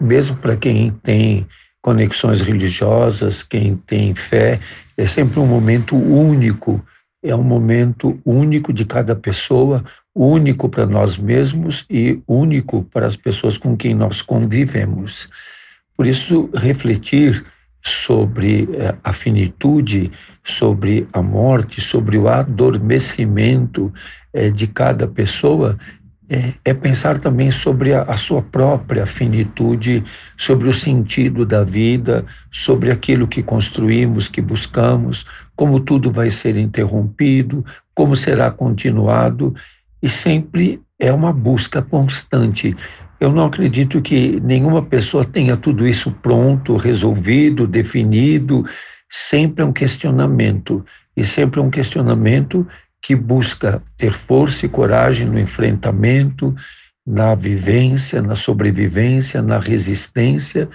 mesmo para quem tem conexões religiosas, quem tem fé, é sempre um momento único é um momento único de cada pessoa, único para nós mesmos e único para as pessoas com quem nós convivemos. Por isso, refletir sobre eh, a finitude, sobre a morte, sobre o adormecimento eh, de cada pessoa, é, é, pensar também sobre a, a, sua própria finitude, sobre o sentido da vida, sobre aquilo que construímos, que buscamos, como tudo vai ser interrompido, como será continuado, e sempre é uma busca constante. Eu não acredito que nenhuma pessoa tenha tudo isso pronto, resolvido, definido. Sempre é um questionamento, e sempre é um questionamento que busca ter força e coragem no enfrentamento, na vivência, na sobrevivência, na resistência.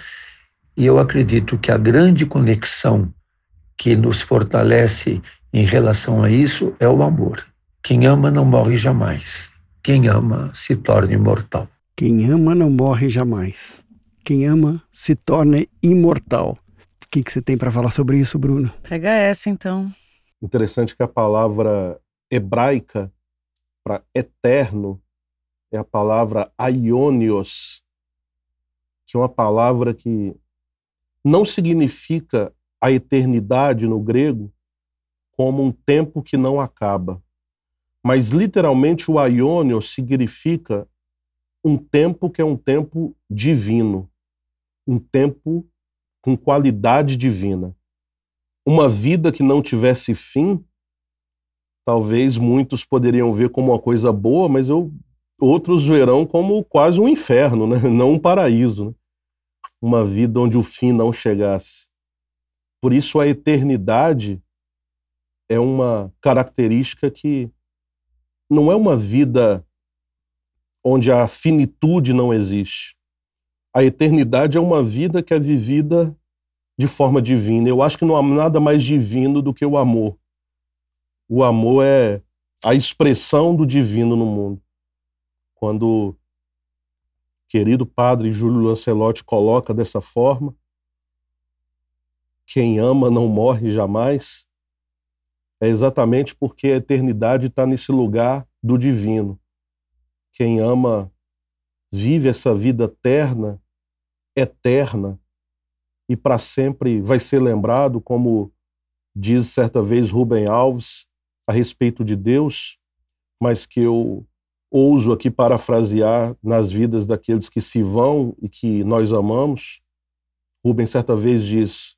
E eu acredito que a grande conexão que nos fortalece em relação a isso é o amor. Quem ama não morre jamais. Quem ama se torna imortal. Quem ama não morre jamais. Quem ama se torna imortal. O que, que você tem para falar sobre isso, Bruno? Pega essa, então. Interessante que a palavra hebraica para eterno é a palavra aionios, que é uma palavra que não significa a eternidade no grego como um tempo que não acaba. Mas literalmente o aiônio significa um tempo que é um tempo divino, um tempo com qualidade divina. Uma vida que não tivesse fim, talvez muitos poderiam ver como uma coisa boa, mas eu, outros verão como quase um inferno, né? (laughs) não um paraíso. Né? Uma vida onde o fim não chegasse. Por isso, a eternidade é uma característica que não é uma vida onde a finitude não existe. A eternidade é uma vida que é vivida de forma divina. Eu acho que não há nada mais divino do que o amor. O amor é a expressão do divino no mundo. Quando o querido padre Júlio Lancelotti coloca dessa forma, quem ama não morre jamais, é exatamente porque a eternidade está nesse lugar do divino. Quem ama vive essa vida eterna, eterna, e para sempre vai ser lembrado, como diz certa vez Rubem Alves, a respeito de Deus, mas que eu ouso aqui parafrasear nas vidas daqueles que se vão e que nós amamos. Rubem certa vez diz: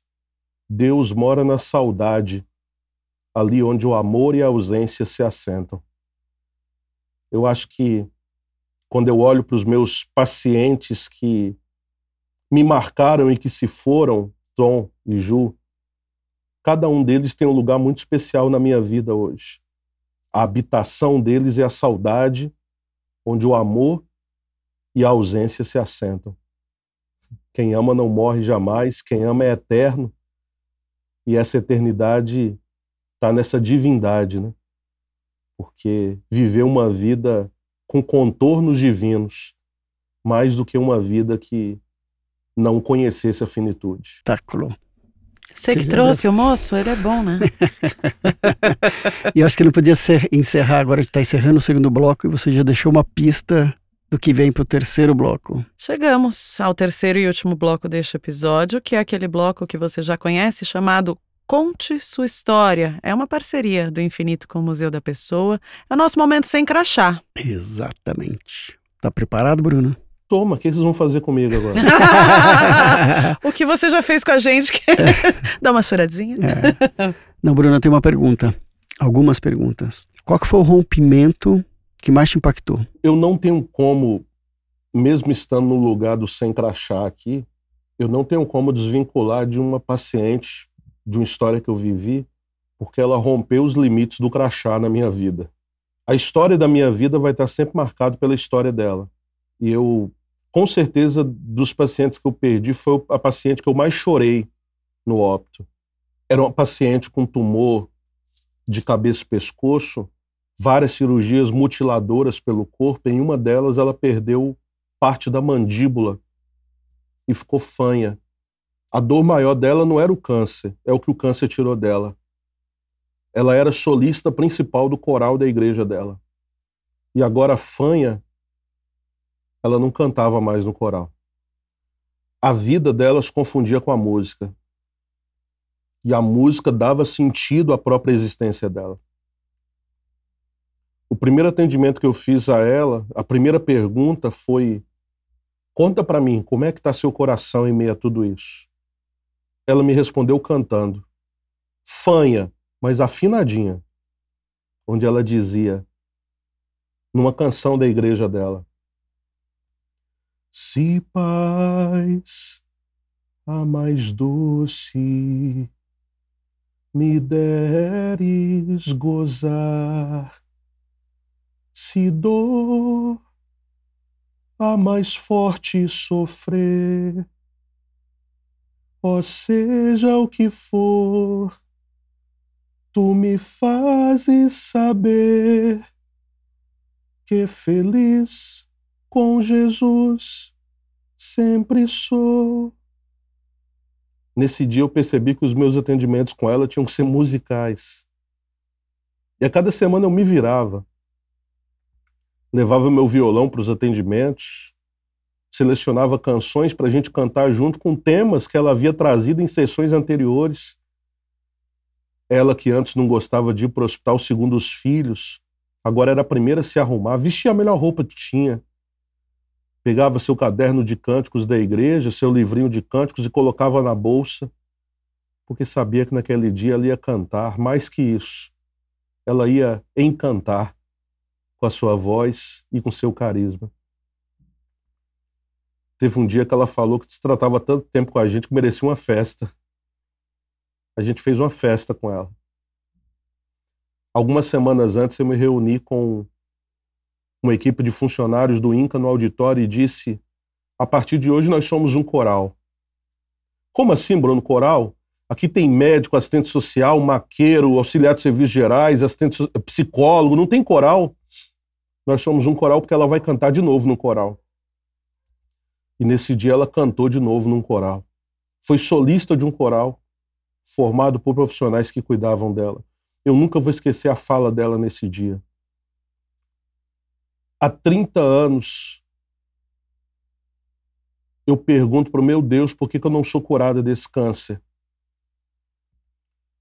Deus mora na saudade, ali onde o amor e a ausência se assentam. Eu acho que quando eu olho para os meus pacientes que me marcaram e que se foram, Tom e Ju, cada um deles tem um lugar muito especial na minha vida hoje. A habitação deles é a saudade, onde o amor e a ausência se assentam. Quem ama não morre jamais, quem ama é eterno, e essa eternidade está nessa divindade, né? Porque viver uma vida com contornos divinos, mais do que uma vida que não conhecesse a finitude. Táculo. Você que trouxe o moço, ele é bom, né? (laughs) e eu acho que não podia ser, encerrar agora, está encerrando o segundo bloco e você já deixou uma pista do que vem para o terceiro bloco. Chegamos ao terceiro e último bloco deste episódio, que é aquele bloco que você já conhece, chamado Conte Sua História. É uma parceria do Infinito com o Museu da Pessoa. É o nosso momento sem crachá. Exatamente. Tá preparado, Bruno? Toma, o que vocês vão fazer comigo agora? (laughs) o que você já fez com a gente, que (laughs) dá uma choradinha. É. Não, Bruno, eu tenho uma pergunta. Algumas perguntas. Qual que foi o rompimento que mais te impactou? Eu não tenho como, mesmo estando no lugar do sem crachá aqui, eu não tenho como desvincular de uma paciente, de uma história que eu vivi, porque ela rompeu os limites do crachá na minha vida. A história da minha vida vai estar sempre marcada pela história dela. E eu, com certeza, dos pacientes que eu perdi, foi a paciente que eu mais chorei no óbito. Era uma paciente com tumor de cabeça e pescoço, várias cirurgias mutiladoras pelo corpo. Em uma delas, ela perdeu parte da mandíbula e ficou fanha. A dor maior dela não era o câncer, é o que o câncer tirou dela. ela era solista principal do coral da igreja dela. E agora a Fanha, ela não cantava mais no coral. A vida dela se confundia com a música. E a música dava sentido à própria existência dela. O primeiro atendimento que eu fiz a ela, a primeira pergunta foi: Conta para mim, como é que está seu coração em meio a tudo isso? Ela me respondeu cantando. Fanha, mas afinadinha. Onde ela dizia, numa canção da igreja dela: Se paz a mais doce me deres gozar, se dor a mais forte sofrer. Ó seja o que for, tu me fazes saber que feliz com Jesus sempre sou. Nesse dia eu percebi que os meus atendimentos com ela tinham que ser musicais. E a cada semana eu me virava levava meu violão para os atendimentos, selecionava canções para a gente cantar junto com temas que ela havia trazido em sessões anteriores. Ela que antes não gostava de ir para o hospital segundo os filhos, agora era a primeira a se arrumar, vestia a melhor roupa que tinha. Pegava seu caderno de cânticos da igreja, seu livrinho de cânticos e colocava na bolsa, porque sabia que naquele dia ela ia cantar, mais que isso, ela ia encantar com a sua voz e com seu carisma. Teve um dia que ela falou que se tratava tanto tempo com a gente que merecia uma festa. A gente fez uma festa com ela. Algumas semanas antes eu me reuni com uma equipe de funcionários do INCA no auditório e disse: a partir de hoje nós somos um coral. Como assim, Bruno? Coral? Aqui tem médico, assistente social, maqueiro, auxiliar de serviços gerais, assistente psicólogo, não tem coral. Nós somos um coral porque ela vai cantar de novo no coral. E nesse dia ela cantou de novo num coral. Foi solista de um coral formado por profissionais que cuidavam dela. Eu nunca vou esquecer a fala dela nesse dia. Há 30 anos, eu pergunto para o meu Deus por que, que eu não sou curada desse câncer.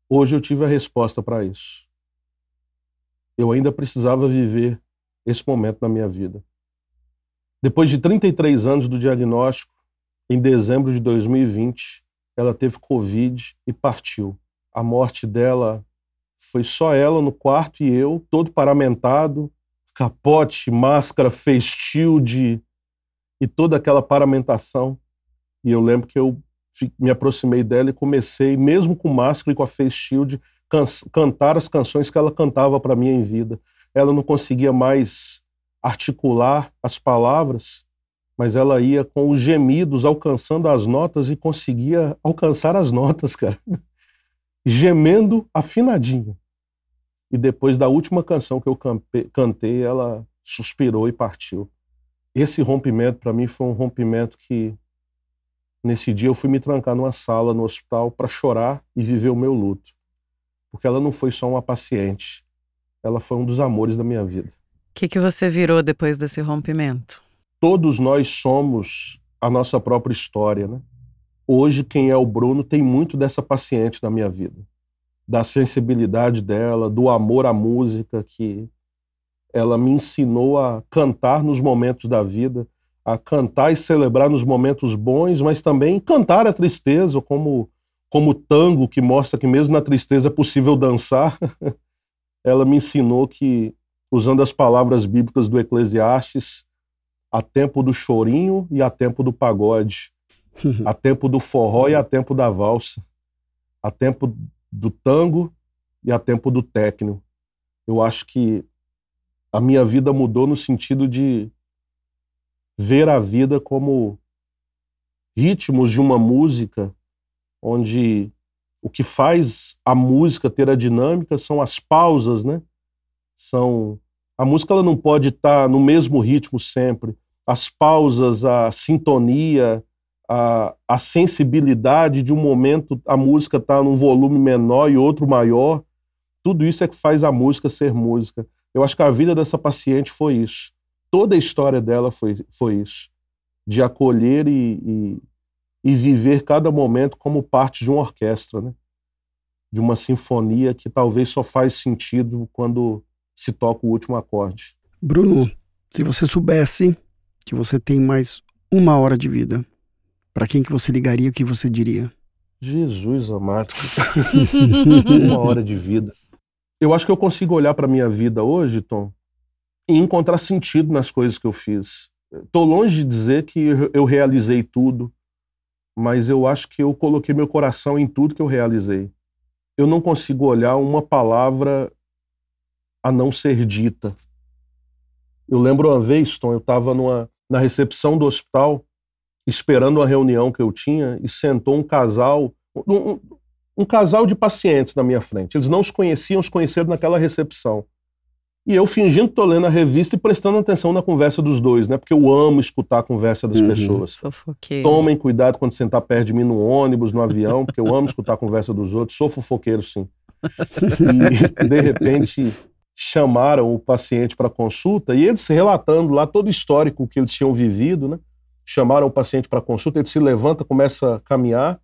Hoje eu tive a resposta para isso. Eu ainda precisava viver esse momento na minha vida. Depois de 33 anos do diagnóstico, em dezembro de 2020, ela teve Covid e partiu. A morte dela foi só ela no quarto e eu, todo paramentado, capote, máscara, face shield e toda aquela paramentação. E eu lembro que eu me aproximei dela e comecei, mesmo com máscara e com a face shield, can cantar as canções que ela cantava para mim em vida ela não conseguia mais articular as palavras, mas ela ia com os gemidos alcançando as notas e conseguia alcançar as (laughs) notas, cara. Gemendo afinadinho. E depois da última canção que eu cantei, ela suspirou e partiu. Esse rompimento, para mim, foi um rompimento que, nesse dia, eu fui me trancar numa sala no hospital para chorar e viver o meu luto. Porque ela não foi só uma paciente, ela foi um dos amores da minha vida. O que, que você virou depois desse rompimento? Todos nós somos a nossa própria história, né? Hoje, quem é o Bruno tem muito dessa paciente na minha vida. Da sensibilidade dela, do amor à música, que ela me ensinou a cantar nos momentos da vida, a cantar e celebrar nos momentos bons, mas também cantar a tristeza, como como tango que mostra que mesmo na tristeza é possível dançar. (laughs) ela me ensinou que, usando as palavras bíblicas do Eclesiastes, há tempo do chorinho e há tempo do pagode, há (laughs) tempo do forró e há tempo da valsa, há tempo do tango e há tempo do técnico. Eu acho que a minha vida mudou no sentido de ver a vida como ritmos de uma música onde o que faz a música ter a dinâmica são as pausas, né? São a música ela não pode estar tá no mesmo ritmo sempre. As pausas, a sintonia, a, a sensibilidade de um momento a música está num volume menor e outro maior. tudo isso é que faz a música ser música. Eu acho que a vida dessa paciente foi isso. Toda a história dela foi, foi isso. De acolher e, e, e viver cada momento como parte de uma orquestra, né? de uma sinfonia que talvez só faz sentido quando se toca o último acorde. Bruno, se você soubesse que você tem mais uma hora de vida, para quem que você ligaria, o que você diria? Jesus amado. (laughs) uma hora de vida. Eu acho que eu consigo olhar para minha vida hoje, Tom, e encontrar sentido nas coisas que eu fiz. Estou longe de dizer que eu realizei tudo, mas eu acho que eu coloquei meu coração em tudo que eu realizei. Eu não consigo olhar uma palavra a não ser dita. Eu lembro uma vez, Tom, eu estava na recepção do hospital, esperando uma reunião que eu tinha, e sentou um casal, um, um casal de pacientes na minha frente. Eles não os conheciam, os conheceram naquela recepção. E eu fingindo que tô lendo a revista e prestando atenção na conversa dos dois, né? Porque eu amo escutar a conversa das uhum. pessoas. Fofoqueiro. Tomem cuidado quando sentar perto de mim no ônibus, no avião, porque eu amo escutar a conversa dos outros. Sou fofoqueiro, sim. E, de repente, chamaram o paciente para consulta e eles relatando lá todo o histórico que eles tinham vivido, né? Chamaram o paciente para consulta, ele se levanta, começa a caminhar,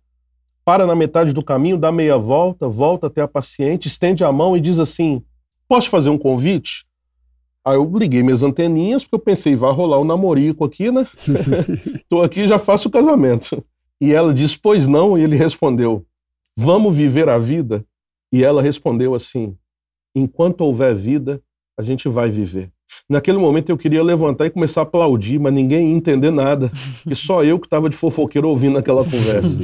para na metade do caminho, dá meia volta, volta até a paciente, estende a mão e diz assim: Posso fazer um convite? Aí eu liguei minhas anteninhas, porque eu pensei, vai rolar um namorico aqui, né? (laughs) Tô aqui já faço o casamento. E ela disse, pois não, e ele respondeu, vamos viver a vida? E ela respondeu assim, enquanto houver vida, a gente vai viver. Naquele momento eu queria levantar e começar a aplaudir, mas ninguém ia entender nada, (laughs) que só eu que estava de fofoqueiro ouvindo aquela conversa.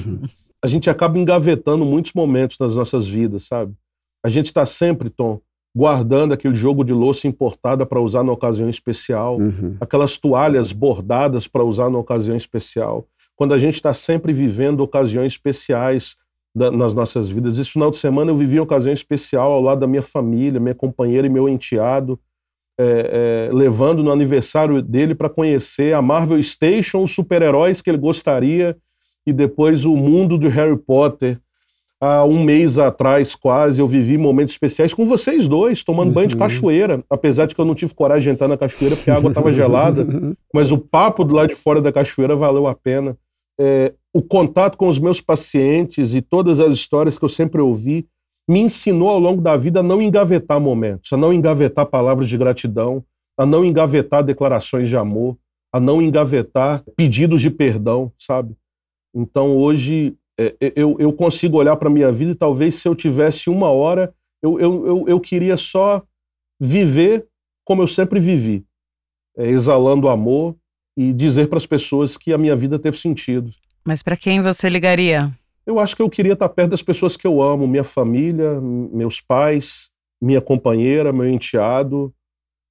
A gente acaba engavetando muitos momentos nas nossas vidas, sabe? A gente está sempre, Tom, guardando aquele jogo de louça importada para usar na ocasião especial, uhum. aquelas toalhas bordadas para usar na ocasião especial. Quando a gente está sempre vivendo ocasiões especiais da, nas nossas vidas. Esse final de semana eu vivi uma ocasião especial ao lado da minha família, minha companheira e meu enteado, é, é, levando no aniversário dele para conhecer a Marvel Station, os super-heróis que ele gostaria, e depois o mundo do Harry Potter há um mês atrás, quase, eu vivi momentos especiais com vocês dois, tomando uhum. banho de uhum. cachoeira. Apesar de que eu não tive coragem de entrar na cachoeira porque a água estava gelada. (laughs) Mas o papo do lado de fora da cachoeira valeu a pena. É, o contato com os meus pacientes e todas as histórias que eu sempre ouvi me ensinou ao longo da vida a não engavetar momentos, a não engavetar palavras de gratidão, a não engavetar declarações de amor, a não engavetar pedidos de perdão, sabe? Então hoje é, é, eu, eu consigo olhar para a minha vida e talvez se eu tivesse uma hora, eu, eu, eu, eu queria só viver como eu sempre vivi, é, exalando amor e dizer para as pessoas que a minha vida teve sentido. Mas para quem você ligaria? Eu acho que eu queria estar perto das pessoas que eu amo, minha família, meus pais, minha companheira, meu enteado,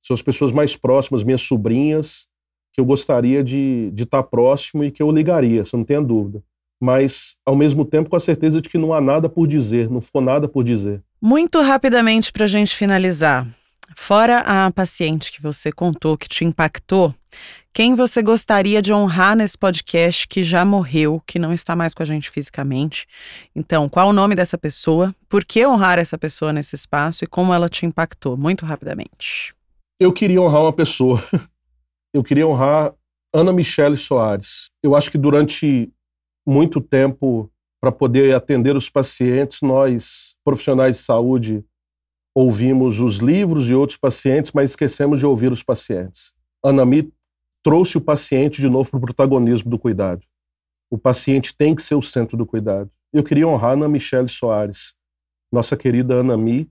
são as pessoas mais próximas, minhas sobrinhas, que eu gostaria de, de estar próximo e que eu ligaria, você não tenha dúvida mas ao mesmo tempo com a certeza de que não há nada por dizer, não ficou nada por dizer. Muito rapidamente para a gente finalizar. Fora a paciente que você contou que te impactou, quem você gostaria de honrar nesse podcast que já morreu, que não está mais com a gente fisicamente? Então, qual o nome dessa pessoa? Por que honrar essa pessoa nesse espaço e como ela te impactou? Muito rapidamente. Eu queria honrar uma pessoa. (laughs) Eu queria honrar Ana Michele Soares. Eu acho que durante muito tempo para poder atender os pacientes. Nós, profissionais de saúde, ouvimos os livros de outros pacientes, mas esquecemos de ouvir os pacientes. Anami trouxe o paciente de novo para o protagonismo do cuidado. O paciente tem que ser o centro do cuidado. Eu queria honrar a Ana Michele Soares, nossa querida Anami,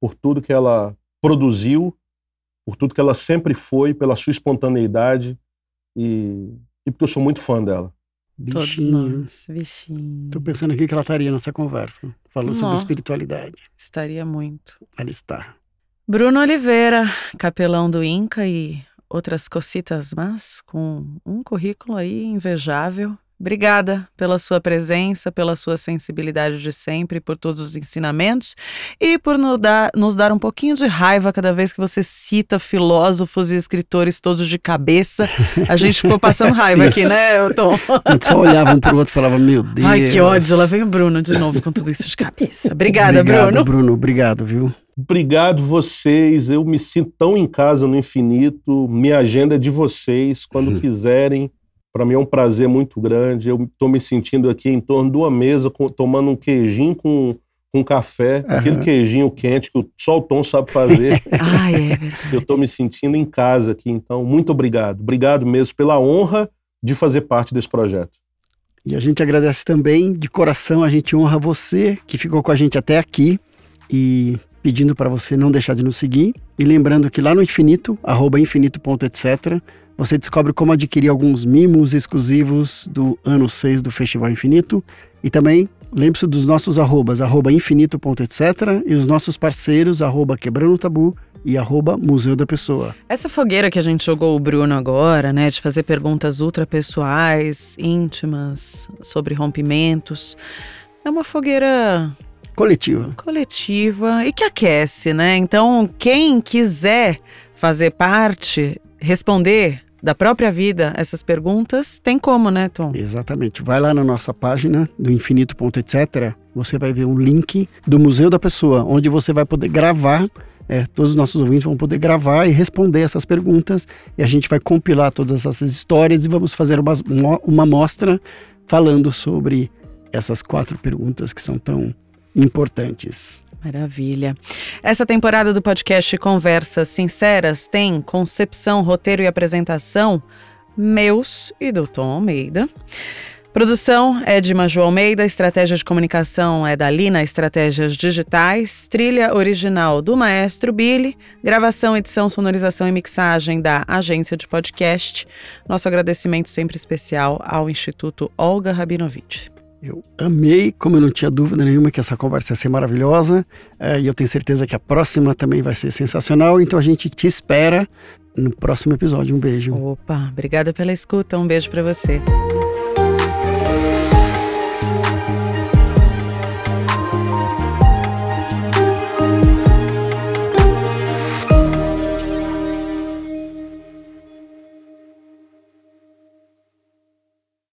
por tudo que ela produziu, por tudo que ela sempre foi, pela sua espontaneidade e, e porque eu sou muito fã dela. Todos nós, bichinho. Tô pensando aqui que ela estaria nessa conversa. Falou sobre espiritualidade. Estaria muito. Ela está. Bruno Oliveira, capelão do Inca e outras cocitas mas com um currículo aí invejável. Obrigada pela sua presença, pela sua sensibilidade de sempre, por todos os ensinamentos e por nos dar, nos dar um pouquinho de raiva cada vez que você cita filósofos e escritores todos de cabeça. A gente ficou passando raiva aqui, né, Tom? A gente só olhava um pro outro e falava, meu Deus. Ai, que ódio. Lá vem o Bruno de novo com tudo isso de cabeça. Obrigada, obrigado, Bruno. Bruno. Obrigado, viu? Obrigado vocês. Eu me sinto tão em casa no infinito. Minha agenda é de vocês. Quando Uhum. quiserem, para mim é um prazer muito grande. Eu estou me sentindo aqui em torno de uma mesa, com- tomando um queijinho com, com café, aquele Aham. queijinho quente que o- só o Tom sabe fazer. (laughs) Ai, é verdade. Eu estou me sentindo em casa aqui. Então, muito obrigado. Obrigado mesmo pela honra de fazer parte desse projeto. E a gente agradece também, de coração, a gente honra você que ficou com a gente até aqui e pedindo para você não deixar de nos seguir. E lembrando que lá no infinito, arroba infinito.etc, você descobre como adquirir alguns mimos exclusivos do ano 6 do Festival Infinito. E também lembre-se dos nossos arrobas, arroba infinito.etc e os nossos parceiros, arroba quebrando tabu e arroba museu da pessoa. Essa fogueira que a gente jogou o Bruno agora, né, de fazer perguntas ultrapessoais, íntimas, sobre rompimentos, é uma fogueira Coletiva. coletiva e que aquece, né? Então, quem quiser fazer parte, responder da própria vida essas perguntas, tem como, né, Tom? Exatamente. Vai lá na nossa página do infinito.etc. Você vai ver um link do Museu da Pessoa, onde você vai poder gravar. é, todos os nossos ouvintes vão poder gravar e responder essas perguntas. E a gente vai compilar todas essas histórias e vamos fazer uma, uma mostra falando sobre essas quatro perguntas que são tão importantes. Maravilha. Essa temporada do podcast Conversas Sinceras tem concepção, roteiro e apresentação meus e do Tom Almeida. Produção é de Maju Almeida, estratégia de comunicação é da Lina Estratégias Digitais, trilha original do Maestro Billy, gravação, edição, sonorização e mixagem da Agência de Podcast. Nosso agradecimento sempre especial ao Instituto Olga Rabinovich. Eu amei, como eu não tinha dúvida nenhuma que essa conversa ia ser maravilhosa, é, e eu tenho certeza que a próxima também vai ser sensacional, então a gente te espera no próximo episódio. Um beijo. Opa, obrigada pela escuta, um beijo para você.